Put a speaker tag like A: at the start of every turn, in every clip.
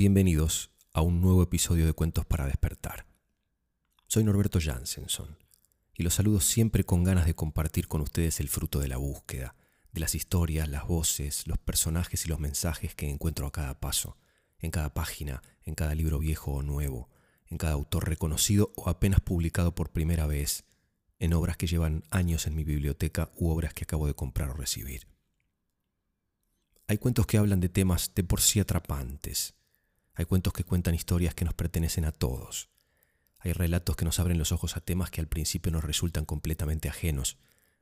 A: Bienvenidos a un nuevo episodio de Cuentos para despertar. Soy Norberto Jansenson y los saludo siempre con ganas de compartir con ustedes el fruto de la búsqueda, de las historias, las voces, los personajes y los mensajes que encuentro a cada paso, en cada página, en cada libro viejo o nuevo, en cada autor reconocido o apenas publicado por primera vez, en obras que llevan años en mi biblioteca u obras que acabo de comprar o recibir. Hay cuentos que hablan de temas de por sí atrapantes, hay cuentos que cuentan historias que nos pertenecen a todos. Hay relatos que nos abren los ojos a temas que al principio nos resultan completamente ajenos,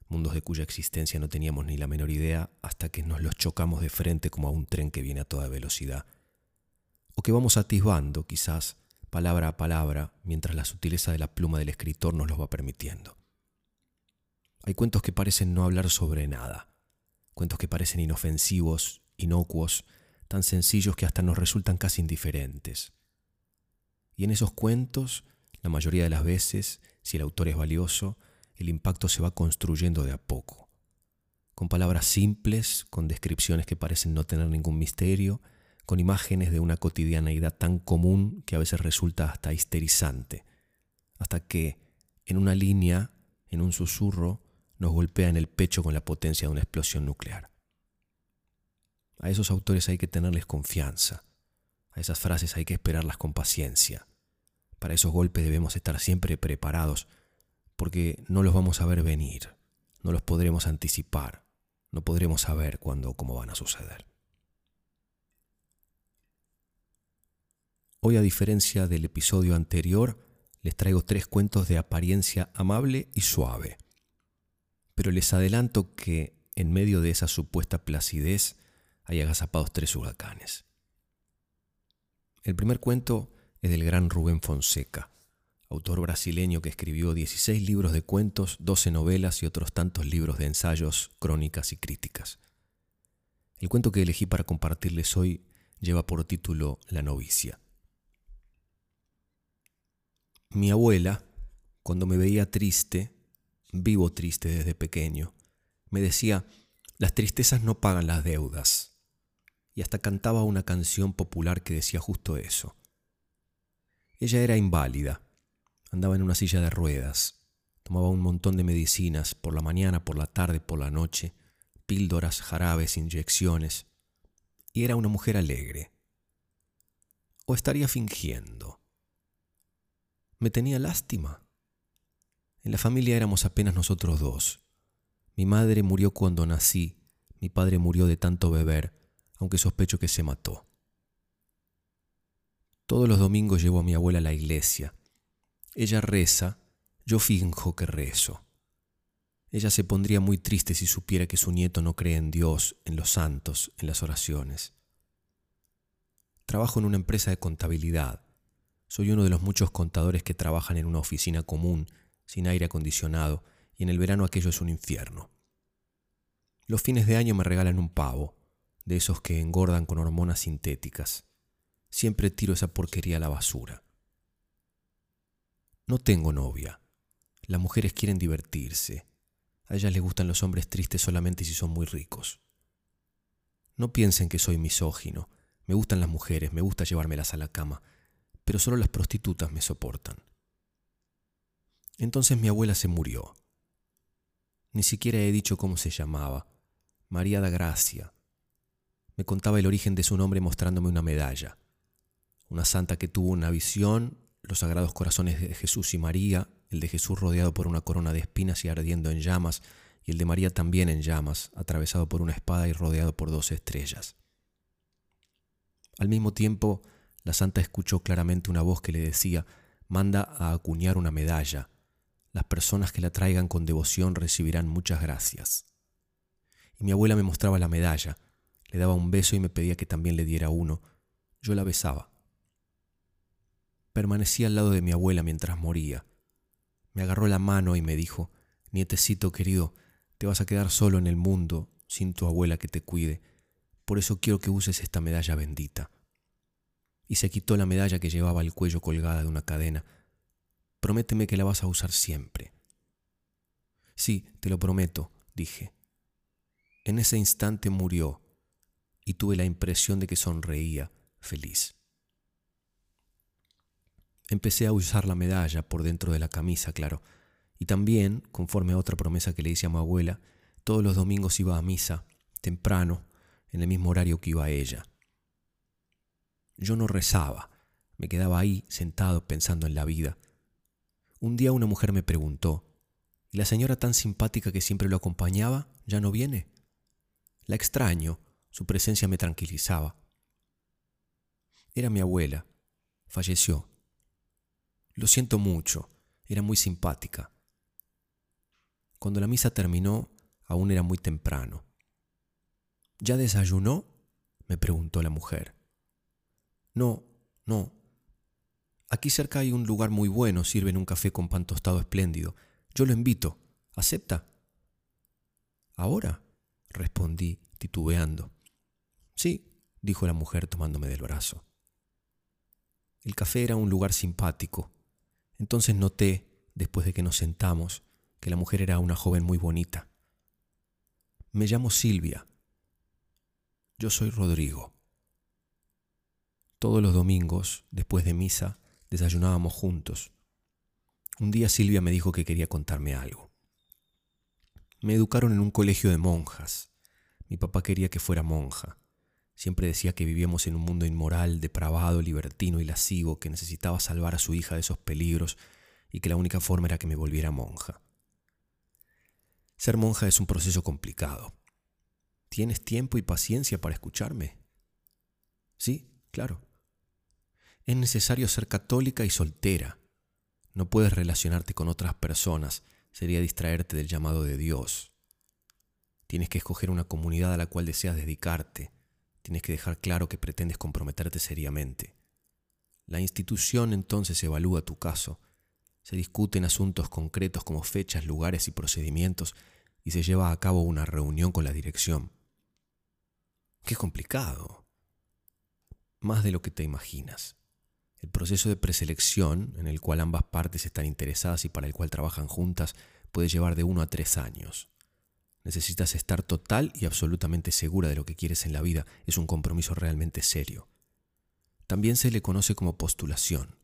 A: mundos de cuya existencia no teníamos ni la menor idea hasta que nos los chocamos de frente como a un tren que viene a toda velocidad. O que vamos atisbando, quizás, palabra a palabra, mientras la sutileza de la pluma del escritor nos los va permitiendo. Hay cuentos que parecen no hablar sobre nada, cuentos que parecen inofensivos, inocuos, tan sencillos que hasta nos resultan casi indiferentes. Y en esos cuentos, la mayoría de las veces, si el autor es valioso, el impacto se va construyendo de a poco, con palabras simples, con descripciones que parecen no tener ningún misterio, con imágenes de una cotidianeidad tan común que a veces resulta hasta histerizante, hasta que, en una línea, en un susurro, nos golpea en el pecho con la potencia de una explosión nuclear. A esos autores hay que tenerles confianza. A esas frases hay que esperarlas con paciencia. Para esos golpes debemos estar siempre preparados, porque no los vamos a ver venir, no los podremos anticipar, no podremos saber cuándo o cómo van a suceder. Hoy, a diferencia del episodio anterior, les traigo tres cuentos de apariencia amable y suave. Pero les adelanto que, en medio de esa supuesta placidez, hay agazapados tres huracanes. El primer cuento es del gran Rubén Fonseca, autor brasileño que escribió 16 libros de cuentos, 12 novelas y otros tantos libros de ensayos, crónicas y críticas. El cuento que elegí para compartirles hoy lleva por título La novicia. Mi abuela, cuando me veía triste, vivo triste desde pequeño, me decía, las tristezas no pagan las deudas, y hasta cantaba una canción popular que decía justo eso. Ella era inválida, andaba en una silla de ruedas, tomaba un montón de medicinas por la mañana, por la tarde, por la noche, píldoras, jarabes, inyecciones, y era una mujer alegre. ¿O estaría fingiendo? ¿Me tenía lástima? En la familia éramos apenas nosotros dos. Mi madre murió cuando nací, mi padre murió de tanto beber, aunque sospecho que se mató. Todos los domingos llevo a mi abuela a la iglesia. Ella reza, yo finjo que rezo. Ella se pondría muy triste si supiera que su nieto no cree en Dios, en los santos, en las oraciones. Trabajo en una empresa de contabilidad. Soy uno de los muchos contadores que trabajan en una oficina común, sin aire acondicionado, y en el verano aquello es un infierno. Los fines de año me regalan un pavo, de esos que engordan con hormonas sintéticas. Siempre tiro esa porquería a la basura. No tengo novia. Las mujeres quieren divertirse. A ellas les gustan los hombres tristes solamente si son muy ricos. No piensen que soy misógino. Me gustan las mujeres, me gusta llevármelas a la cama, pero solo las prostitutas me soportan. Entonces mi abuela se murió. Ni siquiera he dicho cómo se llamaba. María da Gracia. Me contaba el origen de su nombre mostrándome una medalla. Una santa que tuvo una visión, los sagrados corazones de Jesús y María, el de Jesús rodeado por una corona de espinas y ardiendo en llamas, y el de María también en llamas, atravesado por una espada y rodeado por dos estrellas. Al mismo tiempo, la santa escuchó claramente una voz que le decía, manda a acuñar una medalla. Las personas que la traigan con devoción recibirán muchas gracias. Y mi abuela me mostraba la medalla, le daba un beso y me pedía que también le diera uno. Yo la besaba. Permanecí al lado de mi abuela mientras moría. Me agarró la mano y me dijo, Nietecito querido, te vas a quedar solo en el mundo sin tu abuela que te cuide. Por eso quiero que uses esta medalla bendita. Y se quitó la medalla que llevaba al cuello colgada de una cadena. Prométeme que la vas a usar siempre. Sí, te lo prometo, dije. En ese instante murió y tuve la impresión de que sonreía, feliz. Empecé a usar la medalla por dentro de la camisa, claro, y también, conforme a otra promesa que le hice a mi abuela, todos los domingos iba a misa, temprano, en el mismo horario que iba a ella. Yo no rezaba, me quedaba ahí sentado pensando en la vida. Un día una mujer me preguntó, ¿y la señora tan simpática que siempre lo acompañaba ya no viene? La extraño, su presencia me tranquilizaba. Era mi abuela, falleció. Lo siento mucho, era muy simpática. Cuando la misa terminó, aún era muy temprano. ¿Ya desayunó? me preguntó la mujer. No, no. Aquí cerca hay un lugar muy bueno, sirven un café con pan tostado espléndido. Yo lo invito. ¿Acepta? ¿Ahora? respondí, titubeando. Sí, dijo la mujer tomándome del brazo. El café era un lugar simpático. Entonces noté, después de que nos sentamos, que la mujer era una joven muy bonita. Me llamo Silvia. Yo soy Rodrigo. Todos los domingos, después de misa, desayunábamos juntos. Un día Silvia me dijo que quería contarme algo. Me educaron en un colegio de monjas. Mi papá quería que fuera monja. Siempre decía que vivíamos en un mundo inmoral, depravado, libertino y lascivo, que necesitaba salvar a su hija de esos peligros y que la única forma era que me volviera monja. Ser monja es un proceso complicado. ¿Tienes tiempo y paciencia para escucharme? Sí, claro. Es necesario ser católica y soltera. No puedes relacionarte con otras personas, sería distraerte del llamado de Dios. Tienes que escoger una comunidad a la cual deseas dedicarte tienes que dejar claro que pretendes comprometerte seriamente. La institución entonces evalúa tu caso, se discuten asuntos concretos como fechas, lugares y procedimientos y se lleva a cabo una reunión con la dirección. Qué complicado. Más de lo que te imaginas. El proceso de preselección, en el cual ambas partes están interesadas y para el cual trabajan juntas, puede llevar de uno a tres años. Necesitas estar total y absolutamente segura de lo que quieres en la vida. Es un compromiso realmente serio. También se le conoce como postulación.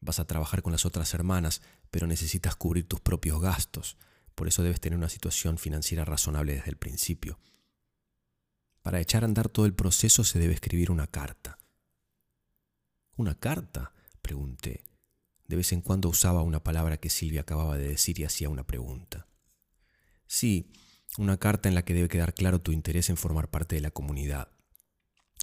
A: Vas a trabajar con las otras hermanas, pero necesitas cubrir tus propios gastos. Por eso debes tener una situación financiera razonable desde el principio. Para echar a andar todo el proceso se debe escribir una carta. ¿Una carta? pregunté. De vez en cuando usaba una palabra que Silvia acababa de decir y hacía una pregunta. Sí, una carta en la que debe quedar claro tu interés en formar parte de la comunidad.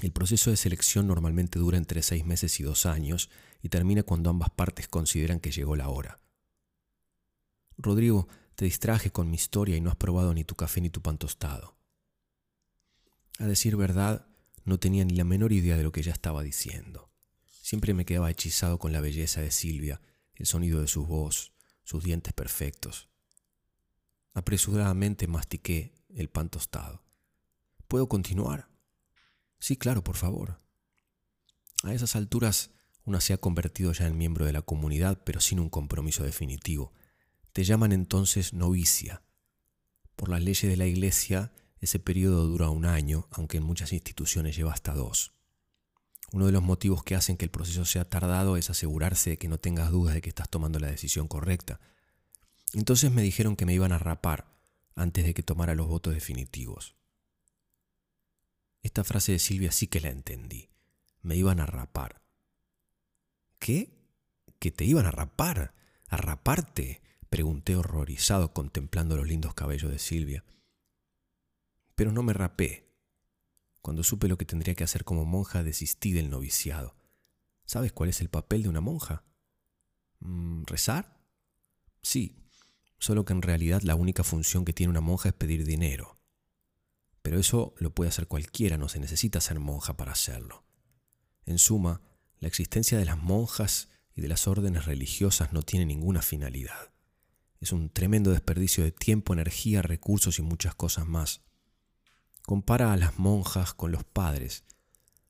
A: El proceso de selección normalmente dura entre seis meses y dos años y termina cuando ambas partes consideran que llegó la hora. Rodrigo, te distraje con mi historia y no has probado ni tu café ni tu pan tostado. A decir verdad, no tenía ni la menor idea de lo que ella estaba diciendo. Siempre me quedaba hechizado con la belleza de Silvia, el sonido de su voz, sus dientes perfectos. Apresuradamente mastiqué el pan tostado. ¿Puedo continuar? Sí, claro, por favor. A esas alturas una se ha convertido ya en miembro de la comunidad, pero sin un compromiso definitivo. Te llaman entonces novicia. Por las leyes de la Iglesia, ese periodo dura un año, aunque en muchas instituciones lleva hasta dos. Uno de los motivos que hacen que el proceso sea tardado es asegurarse de que no tengas dudas de que estás tomando la decisión correcta. Entonces me dijeron que me iban a rapar antes de que tomara los votos definitivos. Esta frase de Silvia sí que la entendí. Me iban a rapar. ¿Qué? ¿Que te iban a rapar? ¿A raparte? Pregunté horrorizado contemplando los lindos cabellos de Silvia. Pero no me rapé. Cuando supe lo que tendría que hacer como monja, desistí del noviciado. ¿Sabes cuál es el papel de una monja? Mm, ¿Rezar? Sí, solo que en realidad la única función que tiene una monja es pedir dinero. Pero eso lo puede hacer cualquiera, no se necesita ser monja para hacerlo. En suma, la existencia de las monjas y de las órdenes religiosas no tiene ninguna finalidad. Es un tremendo desperdicio de tiempo, energía, recursos y muchas cosas más. Compara a las monjas con los padres.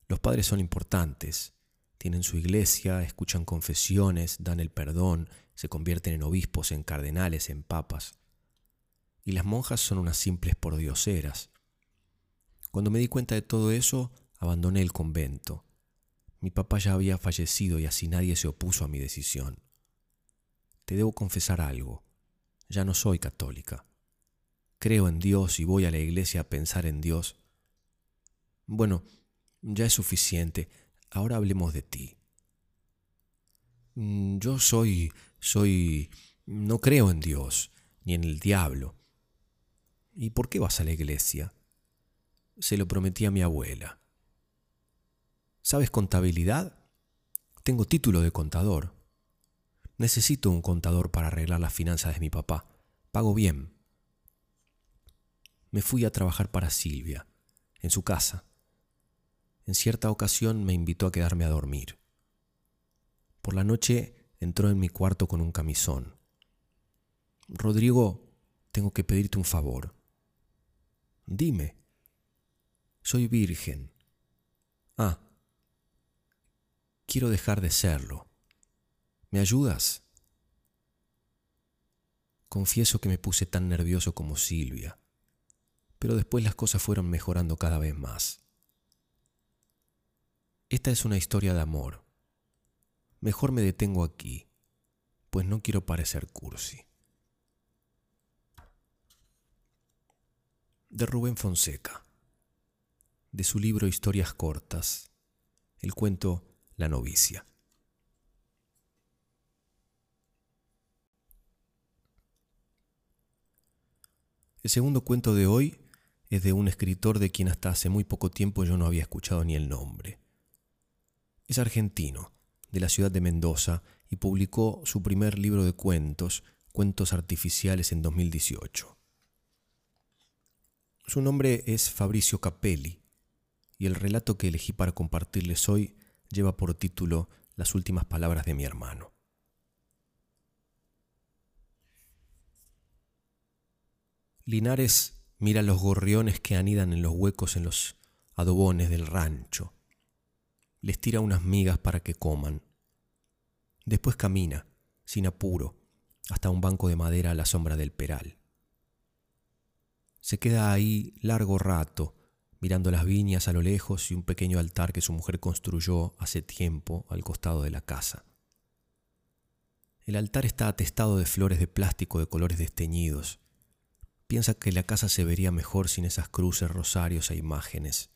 A: Los padres son importantes, tienen su iglesia, escuchan confesiones, dan el perdón, se convierten en obispos, en cardenales, en papas. Y las monjas son unas simples pordioseras. Cuando me di cuenta de todo eso, abandoné el convento. Mi papá ya había fallecido y así nadie se opuso a mi decisión. Te debo confesar algo. Ya no soy católica. Creo en Dios y voy a la iglesia a pensar en Dios. Bueno, ya es suficiente. Ahora hablemos de ti. Mm, yo soy, soy, no creo en Dios, ni en el diablo. ¿Y por qué vas a la iglesia? Se lo prometí a mi abuela. ¿Sabes contabilidad? Tengo título de contador. Necesito un contador para arreglar las finanzas de mi papá. Pago bien. Me fui a trabajar para Silvia, en su casa. En cierta ocasión me invitó a quedarme a dormir. Por la noche entró en mi cuarto con un camisón. Rodrigo, tengo que pedirte un favor. Dime. Soy virgen. Ah. Quiero dejar de serlo. ¿Me ayudas? Confieso que me puse tan nervioso como Silvia, pero después las cosas fueron mejorando cada vez más. Esta es una historia de amor. Mejor me detengo aquí, pues no quiero parecer cursi. De Rubén Fonseca, de su libro Historias Cortas, el cuento La novicia. El segundo cuento de hoy es de un escritor de quien hasta hace muy poco tiempo yo no había escuchado ni el nombre. Es argentino, de la ciudad de Mendoza, y publicó su primer libro de cuentos, Cuentos Artificiales, en 2018. Su nombre es Fabricio Capelli, y el relato que elegí para compartirles hoy lleva por título Las últimas palabras de mi hermano. Linares mira los gorriones que anidan en los huecos en los adobones del rancho. Les tira unas migas para que coman. Después camina, sin apuro, hasta un banco de madera a la sombra del peral. Se queda ahí largo rato, mirando las viñas a lo lejos y un pequeño altar que su mujer construyó hace tiempo al costado de la casa. El altar está atestado de flores de plástico de colores desteñidos, Piensa que la casa se vería mejor sin esas cruces, rosarios e imágenes.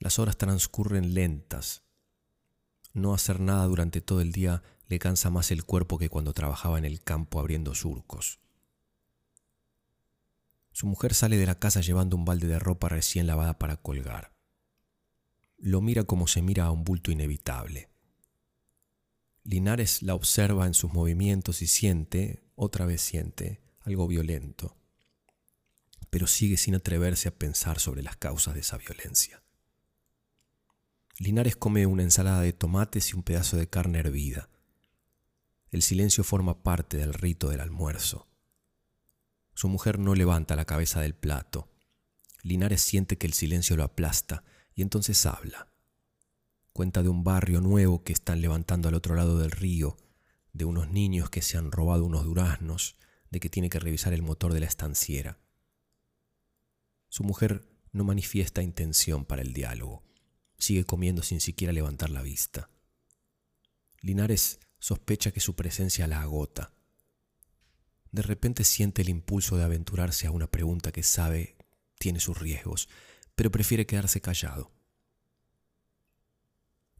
A: Las horas transcurren lentas. No hacer nada durante todo el día le cansa más el cuerpo que cuando trabajaba en el campo abriendo surcos. Su mujer sale de la casa llevando un balde de ropa recién lavada para colgar. Lo mira como se mira a un bulto inevitable. Linares la observa en sus movimientos y siente, otra vez siente, algo violento, pero sigue sin atreverse a pensar sobre las causas de esa violencia. Linares come una ensalada de tomates y un pedazo de carne hervida. El silencio forma parte del rito del almuerzo. Su mujer no levanta la cabeza del plato. Linares siente que el silencio lo aplasta y entonces habla. Cuenta de un barrio nuevo que están levantando al otro lado del río, de unos niños que se han robado unos duraznos, de que tiene que revisar el motor de la estanciera. Su mujer no manifiesta intención para el diálogo. Sigue comiendo sin siquiera levantar la vista. Linares sospecha que su presencia la agota. De repente siente el impulso de aventurarse a una pregunta que sabe tiene sus riesgos, pero prefiere quedarse callado.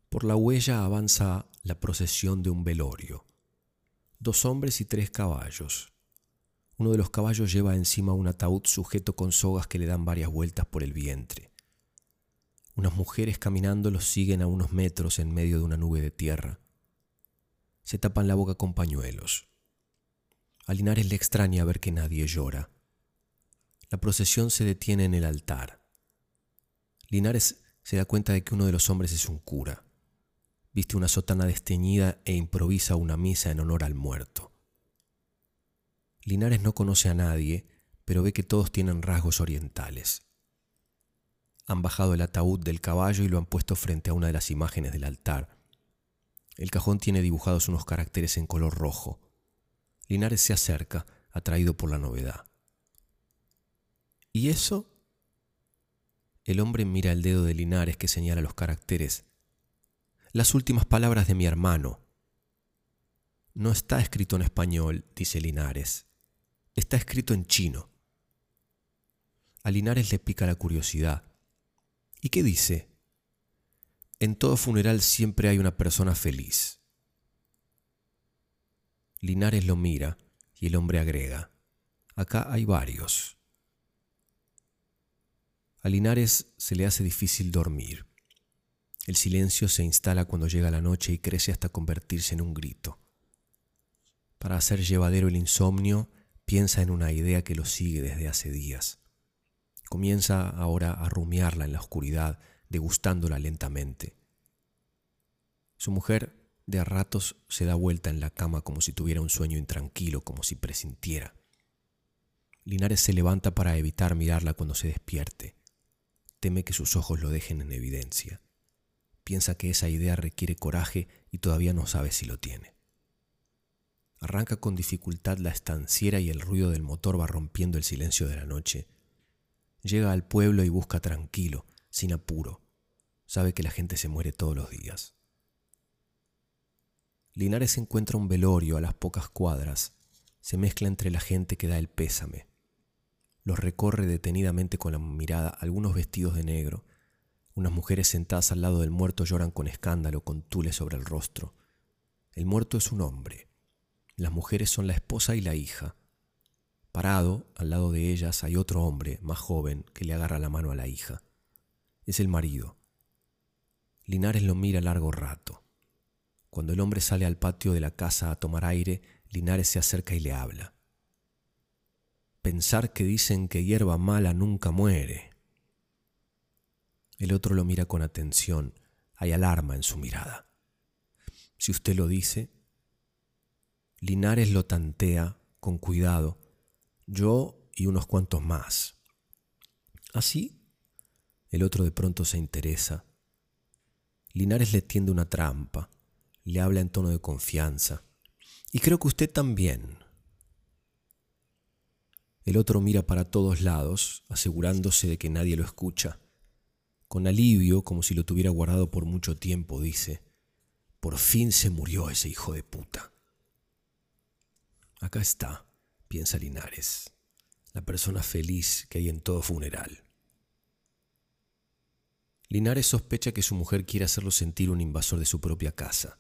A: Por la huella avanza la procesión de un velorio. Dos hombres y tres caballos. Uno de los caballos lleva encima un ataúd sujeto con sogas que le dan varias vueltas por el vientre. Unas mujeres caminando los siguen a unos metros en medio de una nube de tierra. Se tapan la boca con pañuelos. A Linares le extraña ver que nadie llora. La procesión se detiene en el altar. Linares se da cuenta de que uno de los hombres es un cura. Viste una sotana desteñida e improvisa una misa en honor al muerto. Linares no conoce a nadie, pero ve que todos tienen rasgos orientales. Han bajado el ataúd del caballo y lo han puesto frente a una de las imágenes del altar. El cajón tiene dibujados unos caracteres en color rojo. Linares se acerca, atraído por la novedad. ¿Y eso? El hombre mira el dedo de Linares que señala los caracteres las últimas palabras de mi hermano. No está escrito en español, dice Linares. Está escrito en chino. A Linares le pica la curiosidad. ¿Y qué dice? En todo funeral siempre hay una persona feliz. Linares lo mira y el hombre agrega, acá hay varios. A Linares se le hace difícil dormir. El silencio se instala cuando llega la noche y crece hasta convertirse en un grito. Para hacer llevadero el insomnio, piensa en una idea que lo sigue desde hace días. Comienza ahora a rumiarla en la oscuridad, degustándola lentamente. Su mujer de a ratos se da vuelta en la cama como si tuviera un sueño intranquilo, como si presintiera. Linares se levanta para evitar mirarla cuando se despierte. Teme que sus ojos lo dejen en evidencia. Piensa que esa idea requiere coraje y todavía no sabe si lo tiene. Arranca con dificultad la estanciera y el ruido del motor va rompiendo el silencio de la noche. Llega al pueblo y busca tranquilo, sin apuro. Sabe que la gente se muere todos los días. Linares encuentra un velorio a las pocas cuadras. Se mezcla entre la gente que da el pésame. Los recorre detenidamente con la mirada algunos vestidos de negro. Unas mujeres sentadas al lado del muerto lloran con escándalo, con tule sobre el rostro. El muerto es un hombre. Las mujeres son la esposa y la hija. Parado, al lado de ellas, hay otro hombre, más joven, que le agarra la mano a la hija. Es el marido. Linares lo mira largo rato. Cuando el hombre sale al patio de la casa a tomar aire, Linares se acerca y le habla. Pensar que dicen que hierba mala nunca muere. El otro lo mira con atención. Hay alarma en su mirada. Si usted lo dice, Linares lo tantea con cuidado, yo y unos cuantos más. ¿Así? El otro de pronto se interesa. Linares le tiende una trampa le habla en tono de confianza. Y creo que usted también. El otro mira para todos lados, asegurándose de que nadie lo escucha. Con alivio, como si lo tuviera guardado por mucho tiempo, dice, por fin se murió ese hijo de puta. Acá está, piensa Linares, la persona feliz que hay en todo funeral. Linares sospecha que su mujer quiere hacerlo sentir un invasor de su propia casa.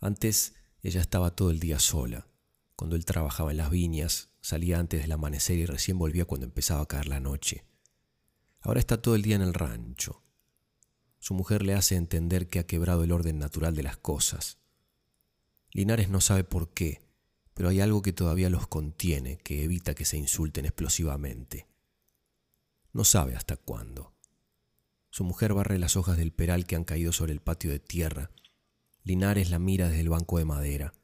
A: Antes ella estaba todo el día sola. Cuando él trabajaba en las viñas, salía antes del amanecer y recién volvía cuando empezaba a caer la noche. Ahora está todo el día en el rancho. Su mujer le hace entender que ha quebrado el orden natural de las cosas. Linares no sabe por qué, pero hay algo que todavía los contiene, que evita que se insulten explosivamente. No sabe hasta cuándo. Su mujer barre las hojas del peral que han caído sobre el patio de tierra Linares la mira desde el banco de madera.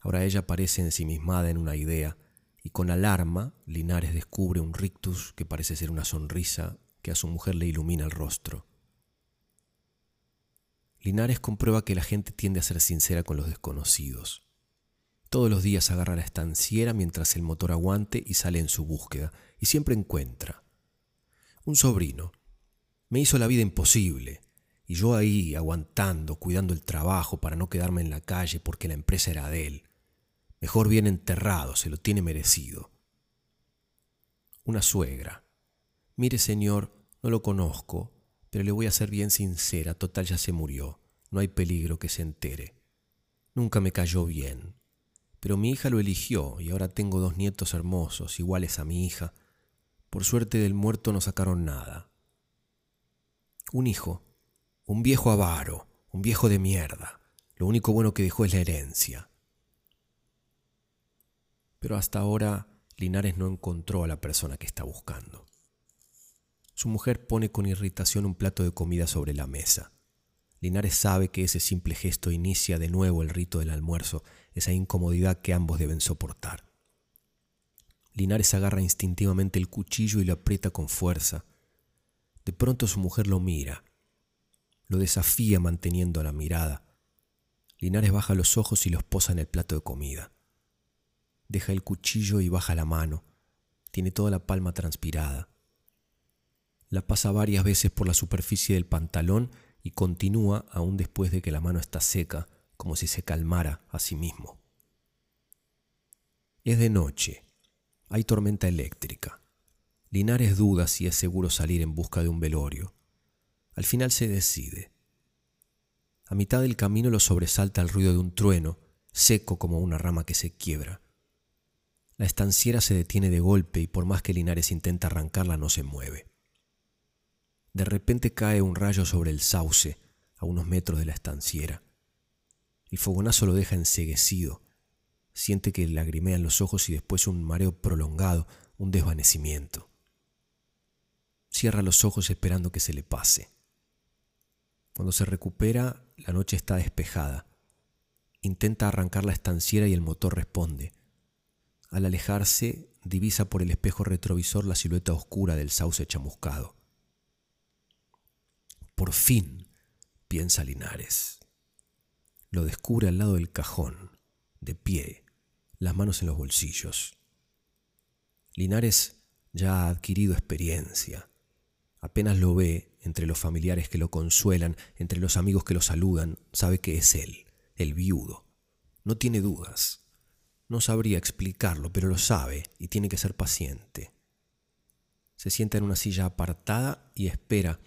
A: Ahora ella parece ensimismada en una idea, y con alarma Linares descubre un rictus que parece ser una sonrisa que a su mujer le ilumina el rostro. Linares comprueba que la gente tiende a ser sincera con los desconocidos. Todos los días agarra la estanciera mientras el motor aguante y sale en su búsqueda, y siempre encuentra. Un sobrino. Me hizo la vida imposible. Y yo ahí aguantando, cuidando el trabajo para no quedarme en la calle porque la empresa era de él. Mejor bien enterrado, se lo tiene merecido. Una suegra. Mire, señor, no lo conozco, pero le voy a ser bien sincera, total ya se murió, no hay peligro que se entere. Nunca me cayó bien, pero mi hija lo eligió y ahora tengo dos nietos hermosos, iguales a mi hija. Por suerte del muerto no sacaron nada. Un hijo, un viejo avaro, un viejo de mierda. Lo único bueno que dejó es la herencia. Pero hasta ahora Linares no encontró a la persona que está buscando. Su mujer pone con irritación un plato de comida sobre la mesa. Linares sabe que ese simple gesto inicia de nuevo el rito del almuerzo, esa incomodidad que ambos deben soportar. Linares agarra instintivamente el cuchillo y lo aprieta con fuerza. De pronto su mujer lo mira, lo desafía manteniendo la mirada. Linares baja los ojos y los posa en el plato de comida. Deja el cuchillo y baja la mano. Tiene toda la palma transpirada. La pasa varias veces por la superficie del pantalón y continúa aún después de que la mano está seca, como si se calmara a sí mismo. Es de noche. Hay tormenta eléctrica. Linares duda si es seguro salir en busca de un velorio. Al final se decide. A mitad del camino lo sobresalta el ruido de un trueno, seco como una rama que se quiebra. La estanciera se detiene de golpe y por más que Linares intenta arrancarla no se mueve. De repente cae un rayo sobre el sauce a unos metros de la estanciera. El fogonazo lo deja enseguecido. Siente que lagrimean los ojos y después un mareo prolongado, un desvanecimiento. Cierra los ojos esperando que se le pase. Cuando se recupera, la noche está despejada. Intenta arrancar la estanciera y el motor responde. Al alejarse, divisa por el espejo retrovisor la silueta oscura del sauce chamuscado. Por fin, piensa Linares. Lo descubre al lado del cajón, de pie, las manos en los bolsillos. Linares ya ha adquirido experiencia. Apenas lo ve entre los familiares que lo consuelan, entre los amigos que lo saludan, sabe que es él, el viudo. No tiene dudas. No sabría explicarlo, pero lo sabe y tiene que ser paciente. Se sienta en una silla apartada y espera.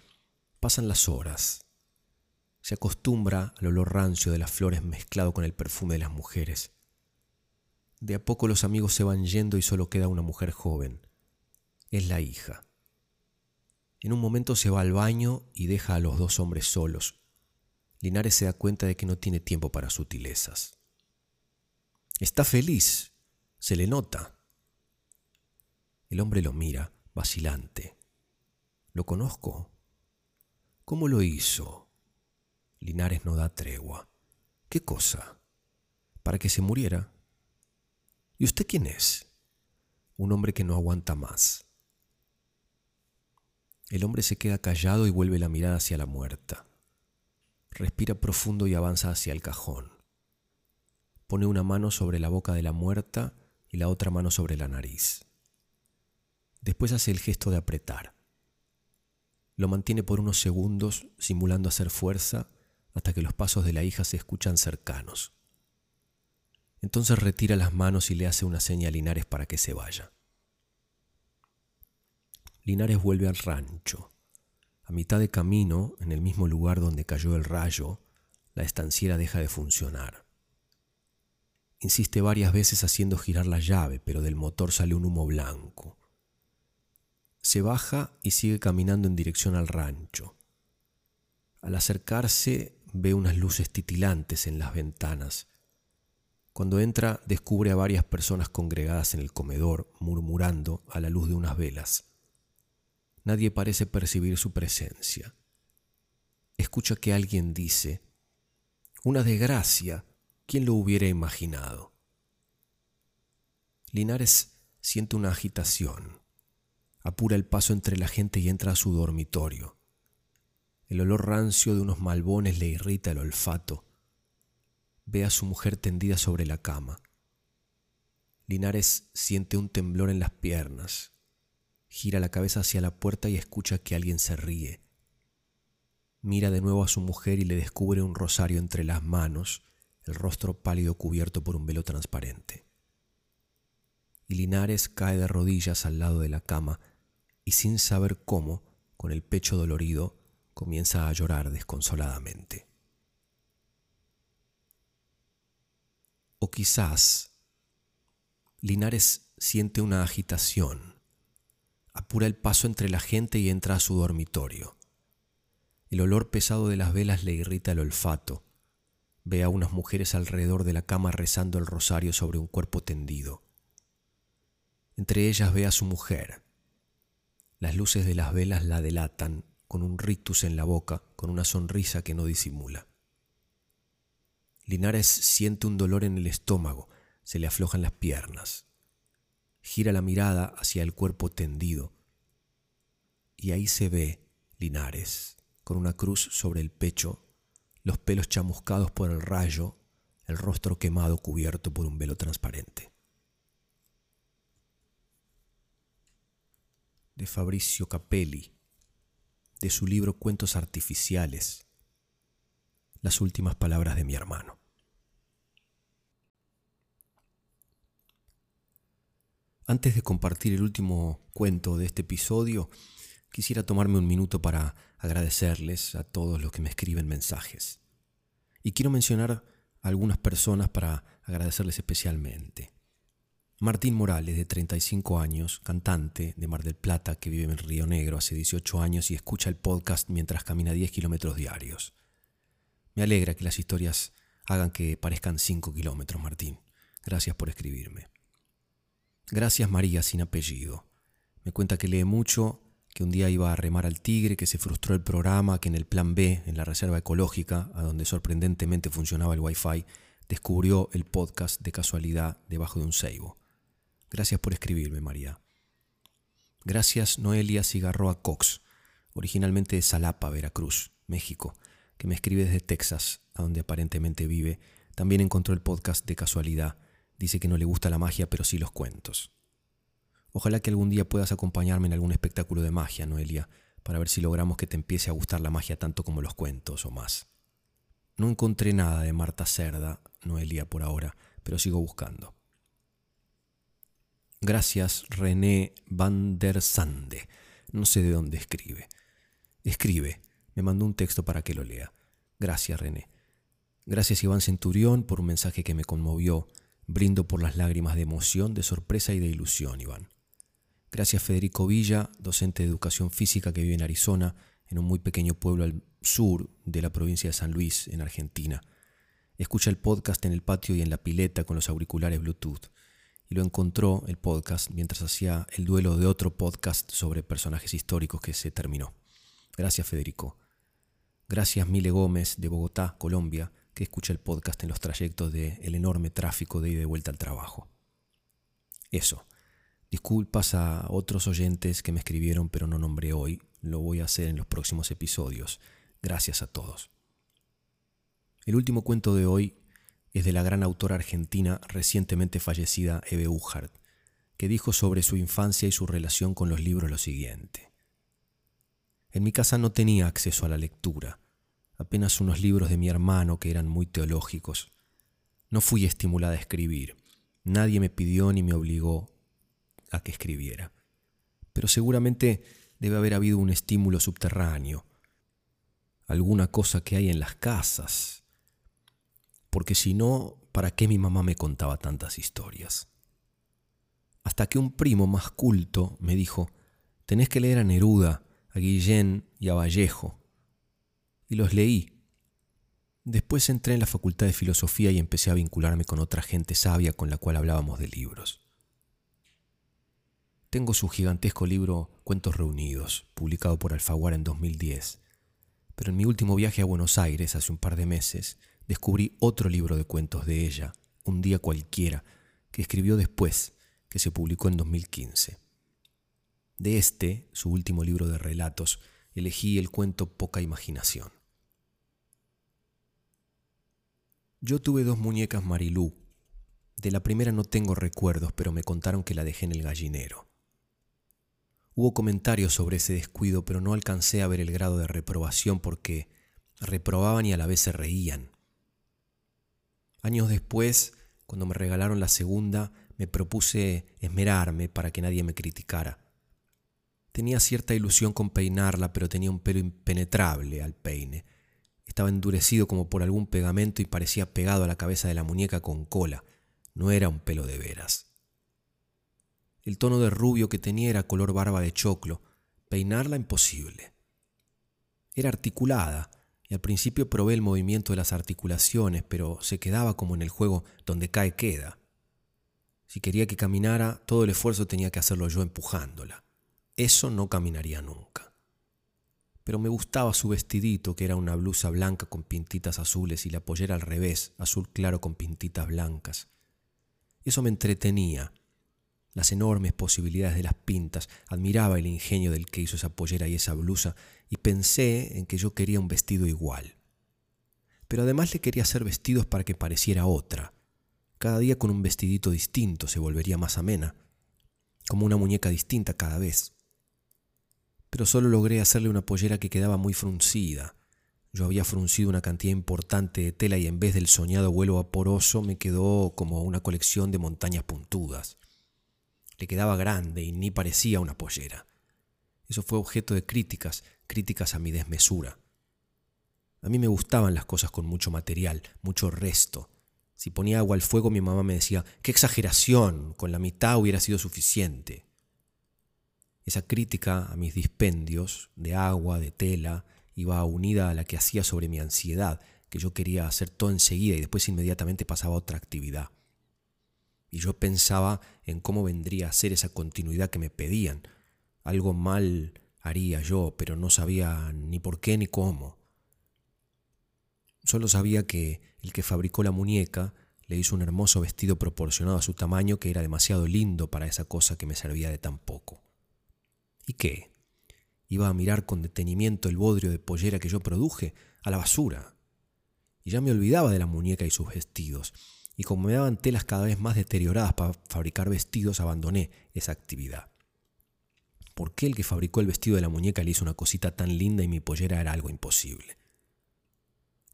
A: Pasan las horas. Se acostumbra al olor rancio de las flores mezclado con el perfume de las mujeres. De a poco los amigos se van yendo y solo queda una mujer joven. Es la hija. En un momento se va al baño y deja a los dos hombres solos. Linares se da cuenta de que no tiene tiempo para sutilezas. Está feliz, se le nota. El hombre lo mira, vacilante. ¿Lo conozco? ¿Cómo lo hizo? Linares no da tregua. ¿Qué cosa? ¿Para que se muriera? ¿Y usted quién es? Un hombre que no aguanta más. El hombre se queda callado y vuelve la mirada hacia la muerta. Respira profundo y avanza hacia el cajón pone una mano sobre la boca de la muerta y la otra mano sobre la nariz. Después hace el gesto de apretar. Lo mantiene por unos segundos simulando hacer fuerza hasta que los pasos de la hija se escuchan cercanos. Entonces retira las manos y le hace una seña a Linares para que se vaya. Linares vuelve al rancho. A mitad de camino, en el mismo lugar donde cayó el rayo, la estanciera deja de funcionar. Insiste varias veces haciendo girar la llave, pero del motor sale un humo blanco. Se baja y sigue caminando en dirección al rancho. Al acercarse ve unas luces titilantes en las ventanas. Cuando entra descubre a varias personas congregadas en el comedor, murmurando a la luz de unas velas. Nadie parece percibir su presencia. Escucha que alguien dice, Una desgracia, ¿Quién lo hubiera imaginado? Linares siente una agitación. Apura el paso entre la gente y entra a su dormitorio. El olor rancio de unos malbones le irrita el olfato. Ve a su mujer tendida sobre la cama. Linares siente un temblor en las piernas. Gira la cabeza hacia la puerta y escucha que alguien se ríe. Mira de nuevo a su mujer y le descubre un rosario entre las manos el rostro pálido cubierto por un velo transparente. Y Linares cae de rodillas al lado de la cama y sin saber cómo, con el pecho dolorido, comienza a llorar desconsoladamente. O quizás Linares siente una agitación, apura el paso entre la gente y entra a su dormitorio. El olor pesado de las velas le irrita el olfato Ve a unas mujeres alrededor de la cama rezando el rosario sobre un cuerpo tendido. Entre ellas ve a su mujer. Las luces de las velas la delatan, con un rictus en la boca, con una sonrisa que no disimula. Linares siente un dolor en el estómago, se le aflojan las piernas. Gira la mirada hacia el cuerpo tendido. Y ahí se ve Linares, con una cruz sobre el pecho los pelos chamuscados por el rayo, el rostro quemado cubierto por un velo transparente. De Fabricio Capelli, de su libro Cuentos Artificiales, las últimas palabras de mi hermano. Antes de compartir el último cuento de este episodio, quisiera tomarme un minuto para agradecerles a todos los que me escriben mensajes. Y quiero mencionar a algunas personas para agradecerles especialmente. Martín Morales, de 35 años, cantante de Mar del Plata que vive en Río Negro hace 18 años y escucha el podcast mientras camina 10 kilómetros diarios. Me alegra que las historias hagan que parezcan 5 kilómetros, Martín. Gracias por escribirme. Gracias María sin apellido. Me cuenta que lee mucho, que un día iba a remar al tigre, que se frustró el programa, que en el plan B, en la reserva ecológica, a donde sorprendentemente funcionaba el wifi, descubrió el podcast de casualidad debajo de un ceibo. Gracias por escribirme, María. Gracias Noelia Cigarroa Cox, originalmente de Salapa, Veracruz, México, que me escribe desde Texas, a donde aparentemente vive. También encontró el podcast de casualidad Dice que no le gusta la magia, pero sí los cuentos. Ojalá que algún día puedas acompañarme en algún espectáculo de magia, Noelia, para ver si logramos que te empiece a gustar la magia tanto como los cuentos o más. No encontré nada de Marta Cerda, Noelia, por ahora, pero sigo buscando. Gracias, René van der Sande. No sé de dónde escribe. Escribe. Me mandó un texto para que lo lea. Gracias, René. Gracias, Iván Centurión, por un mensaje que me conmovió Brindo por las lágrimas de emoción, de sorpresa y de ilusión, Iván. Gracias Federico Villa, docente de educación física que vive en Arizona, en un muy pequeño pueblo al sur de la provincia de San Luis, en Argentina. Escucha el podcast en el patio y en la pileta con los auriculares Bluetooth. Y lo encontró el podcast mientras hacía el duelo de otro podcast sobre personajes históricos que se terminó. Gracias Federico. Gracias Mile Gómez de Bogotá, Colombia, que escucha el podcast en los trayectos del el enorme tráfico de ida y de vuelta al trabajo. Eso. Disculpas a otros oyentes que me escribieron pero no nombré hoy. Lo voy a hacer en los próximos episodios. Gracias a todos. El último cuento de hoy es de la gran autora argentina recientemente fallecida Eve Uhart, que dijo sobre su infancia y su relación con los libros lo siguiente. En mi casa no tenía acceso a la lectura apenas unos libros de mi hermano que eran muy teológicos. No fui estimulada a escribir. Nadie me pidió ni me obligó a que escribiera. Pero seguramente debe haber habido un estímulo subterráneo, alguna cosa que hay en las casas. Porque si no, ¿para qué mi mamá me contaba tantas historias? Hasta que un primo más culto me dijo, tenés que leer a Neruda, a Guillén y a Vallejo y los leí. Después entré en la Facultad de Filosofía y empecé a vincularme con otra gente sabia con la cual hablábamos de libros. Tengo su gigantesco libro Cuentos Reunidos, publicado por Alfaguara en 2010, pero en mi último viaje a Buenos Aires hace un par de meses descubrí otro libro de cuentos de ella, Un día cualquiera, que escribió después, que se publicó en 2015. De este, su último libro de relatos, elegí el cuento Poca Imaginación. Yo tuve dos muñecas Marilú. De la primera no tengo recuerdos, pero me contaron que la dejé en el gallinero. Hubo comentarios sobre ese descuido, pero no alcancé a ver el grado de reprobación porque reprobaban y a la vez se reían. Años después, cuando me regalaron la segunda, me propuse esmerarme para que nadie me criticara. Tenía cierta ilusión con peinarla, pero tenía un pelo impenetrable al peine estaba endurecido como por algún pegamento y parecía pegado a la cabeza de la muñeca con cola. No era un pelo de veras. El tono de rubio que tenía era color barba de choclo. Peinarla imposible. Era articulada, y al principio probé el movimiento de las articulaciones, pero se quedaba como en el juego donde cae queda. Si quería que caminara, todo el esfuerzo tenía que hacerlo yo empujándola. Eso no caminaría nunca pero me gustaba su vestidito, que era una blusa blanca con pintitas azules y la pollera al revés, azul claro con pintitas blancas. Eso me entretenía. Las enormes posibilidades de las pintas, admiraba el ingenio del que hizo esa pollera y esa blusa, y pensé en que yo quería un vestido igual. Pero además le quería hacer vestidos para que pareciera otra. Cada día con un vestidito distinto se volvería más amena, como una muñeca distinta cada vez pero solo logré hacerle una pollera que quedaba muy fruncida. Yo había fruncido una cantidad importante de tela y en vez del soñado vuelo vaporoso me quedó como una colección de montañas puntudas. Le quedaba grande y ni parecía una pollera. Eso fue objeto de críticas, críticas a mi desmesura. A mí me gustaban las cosas con mucho material, mucho resto. Si ponía agua al fuego mi mamá me decía, ¡qué exageración! Con la mitad hubiera sido suficiente. Esa crítica a mis dispendios de agua, de tela, iba unida a la que hacía sobre mi ansiedad, que yo quería hacer todo enseguida y después inmediatamente pasaba a otra actividad. Y yo pensaba en cómo vendría a ser esa continuidad que me pedían. Algo mal haría yo, pero no sabía ni por qué ni cómo. Solo sabía que el que fabricó la muñeca le hizo un hermoso vestido proporcionado a su tamaño que era demasiado lindo para esa cosa que me servía de tan poco. ¿Y qué? Iba a mirar con detenimiento el bodrio de pollera que yo produje a la basura. Y ya me olvidaba de la muñeca y sus vestidos. Y como me daban telas cada vez más deterioradas para fabricar vestidos, abandoné esa actividad. ¿Por qué el que fabricó el vestido de la muñeca le hizo una cosita tan linda y mi pollera era algo imposible?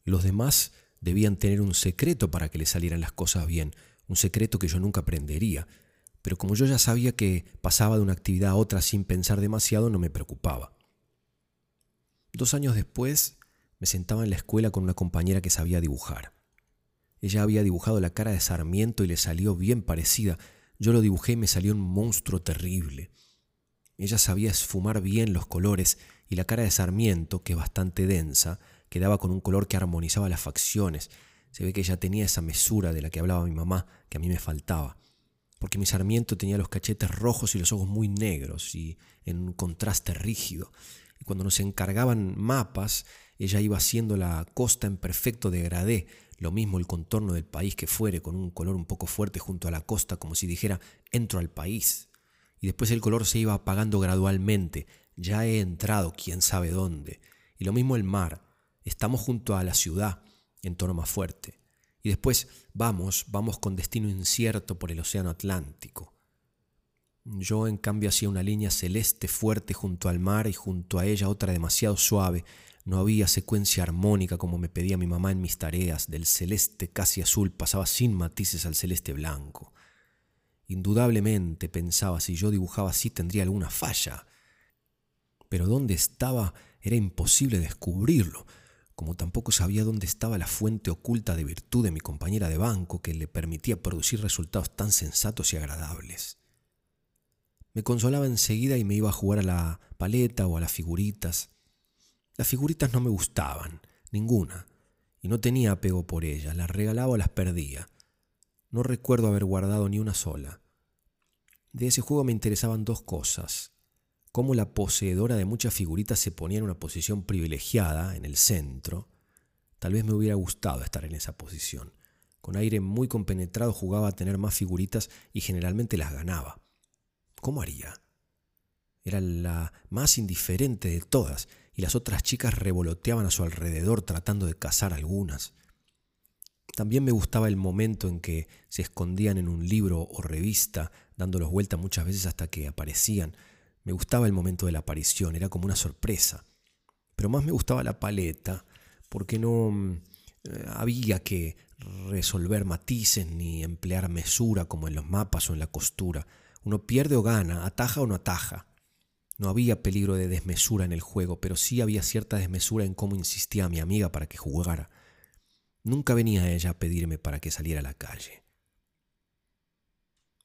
A: Los demás debían tener un secreto para que le salieran las cosas bien, un secreto que yo nunca aprendería, pero como yo ya sabía que pasaba de una actividad a otra sin pensar demasiado, no me preocupaba. Dos años después, me sentaba en la escuela con una compañera que sabía dibujar. Ella había dibujado la cara de Sarmiento y le salió bien parecida. Yo lo dibujé y me salió un monstruo terrible. Ella sabía esfumar bien los colores y la cara de Sarmiento, que es bastante densa, quedaba con un color que armonizaba las facciones. Se ve que ella tenía esa mesura de la que hablaba mi mamá, que a mí me faltaba porque mi Sarmiento tenía los cachetes rojos y los ojos muy negros y en un contraste rígido. Y cuando nos encargaban mapas, ella iba haciendo la costa en perfecto degradé, lo mismo el contorno del país que fuere, con un color un poco fuerte junto a la costa, como si dijera, entro al país. Y después el color se iba apagando gradualmente, ya he entrado, quién sabe dónde. Y lo mismo el mar, estamos junto a la ciudad, en tono más fuerte y después vamos, vamos con destino incierto por el Océano Atlántico. Yo en cambio hacía una línea celeste fuerte junto al mar y junto a ella otra demasiado suave. No había secuencia armónica como me pedía mi mamá en mis tareas. Del celeste casi azul pasaba sin matices al celeste blanco. Indudablemente pensaba si yo dibujaba así tendría alguna falla. Pero dónde estaba era imposible descubrirlo como tampoco sabía dónde estaba la fuente oculta de virtud de mi compañera de banco que le permitía producir resultados tan sensatos y agradables. Me consolaba enseguida y me iba a jugar a la paleta o a las figuritas. Las figuritas no me gustaban, ninguna, y no tenía apego por ellas, las regalaba o las perdía. No recuerdo haber guardado ni una sola. De ese juego me interesaban dos cosas, cómo la poseedora de muchas figuritas se ponía en una posición privilegiada en el centro. Tal vez me hubiera gustado estar en esa posición. Con aire muy compenetrado jugaba a tener más figuritas y generalmente las ganaba. ¿Cómo haría? Era la más indiferente de todas y las otras chicas revoloteaban a su alrededor tratando de cazar algunas. También me gustaba el momento en que se escondían en un libro o revista, dándolos vuelta muchas veces hasta que aparecían, me gustaba el momento de la aparición, era como una sorpresa. Pero más me gustaba la paleta, porque no mm, eh, había que resolver matices ni emplear mesura como en los mapas o en la costura. Uno pierde o gana, ataja o no ataja. No había peligro de desmesura en el juego, pero sí había cierta desmesura en cómo insistía mi amiga para que jugara. Nunca venía ella a pedirme para que saliera a la calle.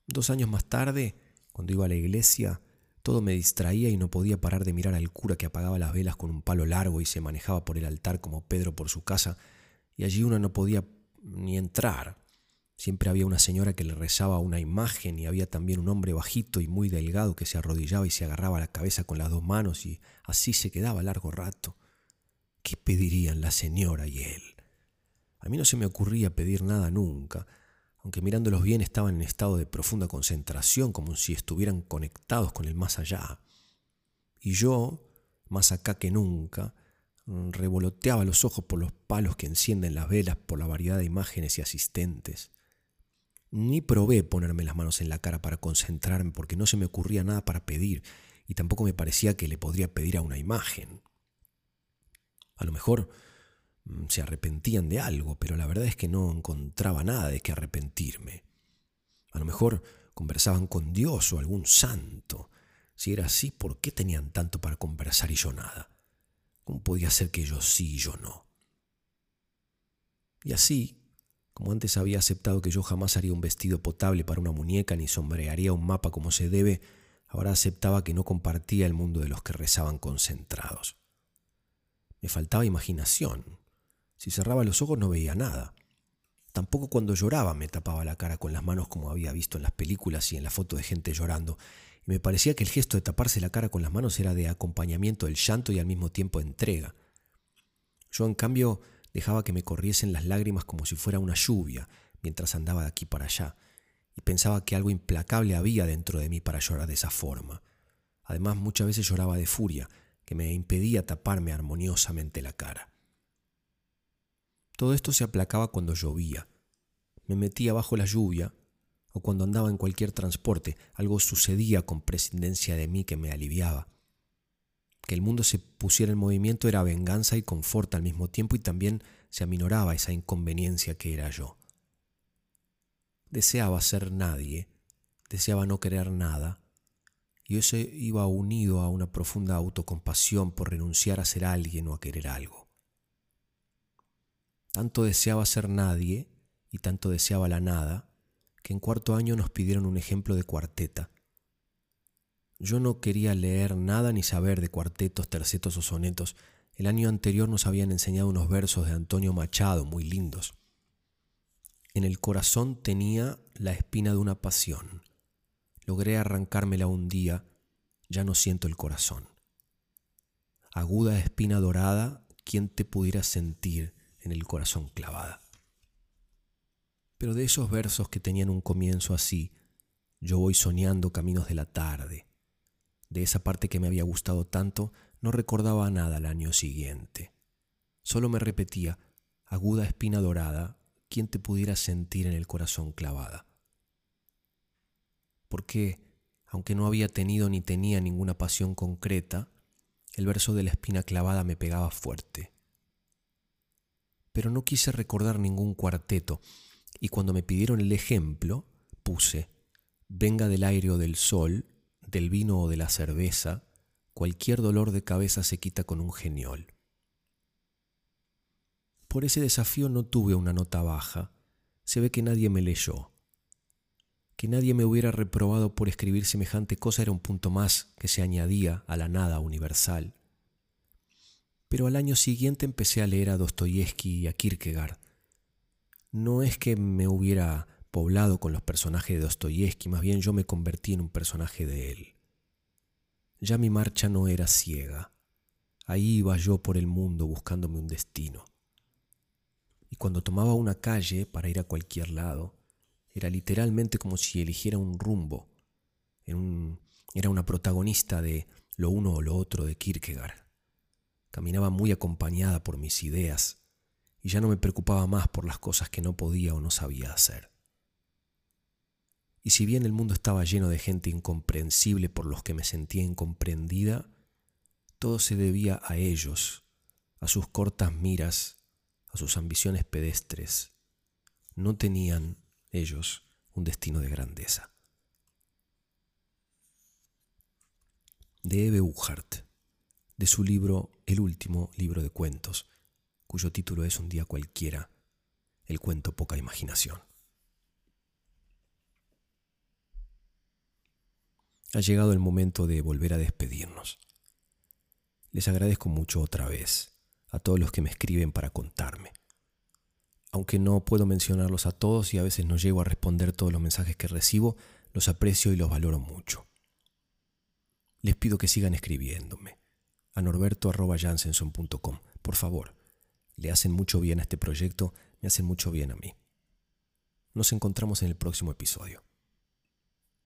A: Dos años más tarde, cuando iba a la iglesia, todo me distraía y no podía parar de mirar al cura que apagaba las velas con un palo largo y se manejaba por el altar como Pedro por su casa, y allí uno no podía ni entrar. Siempre había una señora que le rezaba una imagen y había también un hombre bajito y muy delgado que se arrodillaba y se agarraba la cabeza con las dos manos y así se quedaba largo rato. ¿Qué pedirían la señora y él? A mí no se me ocurría pedir nada nunca, aunque mirándolos bien estaban en estado de profunda concentración, como si estuvieran conectados con el más allá. Y yo, más acá que nunca, revoloteaba los ojos por los palos que encienden las velas, por la variedad de imágenes y asistentes. Ni probé ponerme las manos en la cara para concentrarme porque no se me ocurría nada para pedir y tampoco me parecía que le podría pedir a una imagen. A lo mejor se arrepentían de algo, pero la verdad es que no encontraba nada de qué arrepentirme. A lo mejor conversaban con Dios o algún santo. Si era así, ¿por qué tenían tanto para conversar y yo nada? ¿Cómo podía ser que yo sí y yo no? Y así, como antes había aceptado que yo jamás haría un vestido potable para una muñeca ni sombrearía un mapa como se debe, ahora aceptaba que no compartía el mundo de los que rezaban concentrados. Me faltaba imaginación. Si cerraba los ojos no veía nada. Tampoco cuando lloraba me tapaba la cara con las manos como había visto en las películas y en la foto de gente llorando, y me parecía que el gesto de taparse la cara con las manos era de acompañamiento del llanto y al mismo tiempo entrega. Yo, en cambio, dejaba que me corriesen las lágrimas como si fuera una lluvia mientras andaba de aquí para allá, y pensaba que algo implacable había dentro de mí para llorar de esa forma. Además, muchas veces lloraba de furia, que me impedía taparme armoniosamente la cara. Todo esto se aplacaba cuando llovía. Me metía bajo la lluvia o cuando andaba en cualquier transporte, algo sucedía con prescindencia de mí que me aliviaba. Que el mundo se pusiera en movimiento era venganza y confort al mismo tiempo y también se aminoraba esa inconveniencia que era yo. Deseaba ser nadie, deseaba no querer nada, y eso iba unido a una profunda autocompasión por renunciar a ser alguien o a querer algo. Tanto deseaba ser nadie y tanto deseaba la nada, que en cuarto año nos pidieron un ejemplo de cuarteta. Yo no quería leer nada ni saber de cuartetos, tercetos o sonetos. El año anterior nos habían enseñado unos versos de Antonio Machado muy lindos. En el corazón tenía la espina de una pasión. Logré arrancármela un día, ya no siento el corazón. Aguda espina dorada, ¿quién te pudiera sentir en el corazón clavada? Pero de esos versos que tenían un comienzo así, yo voy soñando caminos de la tarde. De esa parte que me había gustado tanto, no recordaba nada al año siguiente. Solo me repetía, aguda espina dorada, quien te pudiera sentir en el corazón clavada. Porque, aunque no había tenido ni tenía ninguna pasión concreta, el verso de la espina clavada me pegaba fuerte. Pero no quise recordar ningún cuarteto, y cuando me pidieron el ejemplo, puse, venga del aire o del sol, del vino o de la cerveza, cualquier dolor de cabeza se quita con un geniol. Por ese desafío no tuve una nota baja, se ve que nadie me leyó. Que nadie me hubiera reprobado por escribir semejante cosa era un punto más que se añadía a la nada universal. Pero al año siguiente empecé a leer a Dostoyevsky y a Kierkegaard, no es que me hubiera poblado con los personajes de Dostoyevsky, más bien yo me convertí en un personaje de él. Ya mi marcha no era ciega. Ahí iba yo por el mundo buscándome un destino. Y cuando tomaba una calle para ir a cualquier lado, era literalmente como si eligiera un rumbo. era una protagonista de lo uno o lo otro de Kierkegaard. Caminaba muy acompañada por mis ideas, y ya no me preocupaba más por las cosas que no podía o no sabía hacer. Y si bien el mundo estaba lleno de gente incomprensible por los que me sentía incomprendida, todo se debía a ellos, a sus cortas miras, a sus ambiciones pedestres. No tenían ellos un destino de grandeza. De Eve Uchart, de su libro El último libro de cuentos, cuyo título es Un día cualquiera, el cuento Poca Imaginación. Ha llegado el momento de volver a despedirnos. Les agradezco mucho otra vez a todos los que me escriben para contarme. Aunque no puedo mencionarlos a todos y a veces no llego a responder todos los mensajes que recibo, los aprecio y los valoro mucho. Les pido que sigan escribiéndome a norberto.jansenson.com. Por favor, le hacen mucho bien a este proyecto, me hacen mucho bien a mí. Nos encontramos en el próximo episodio.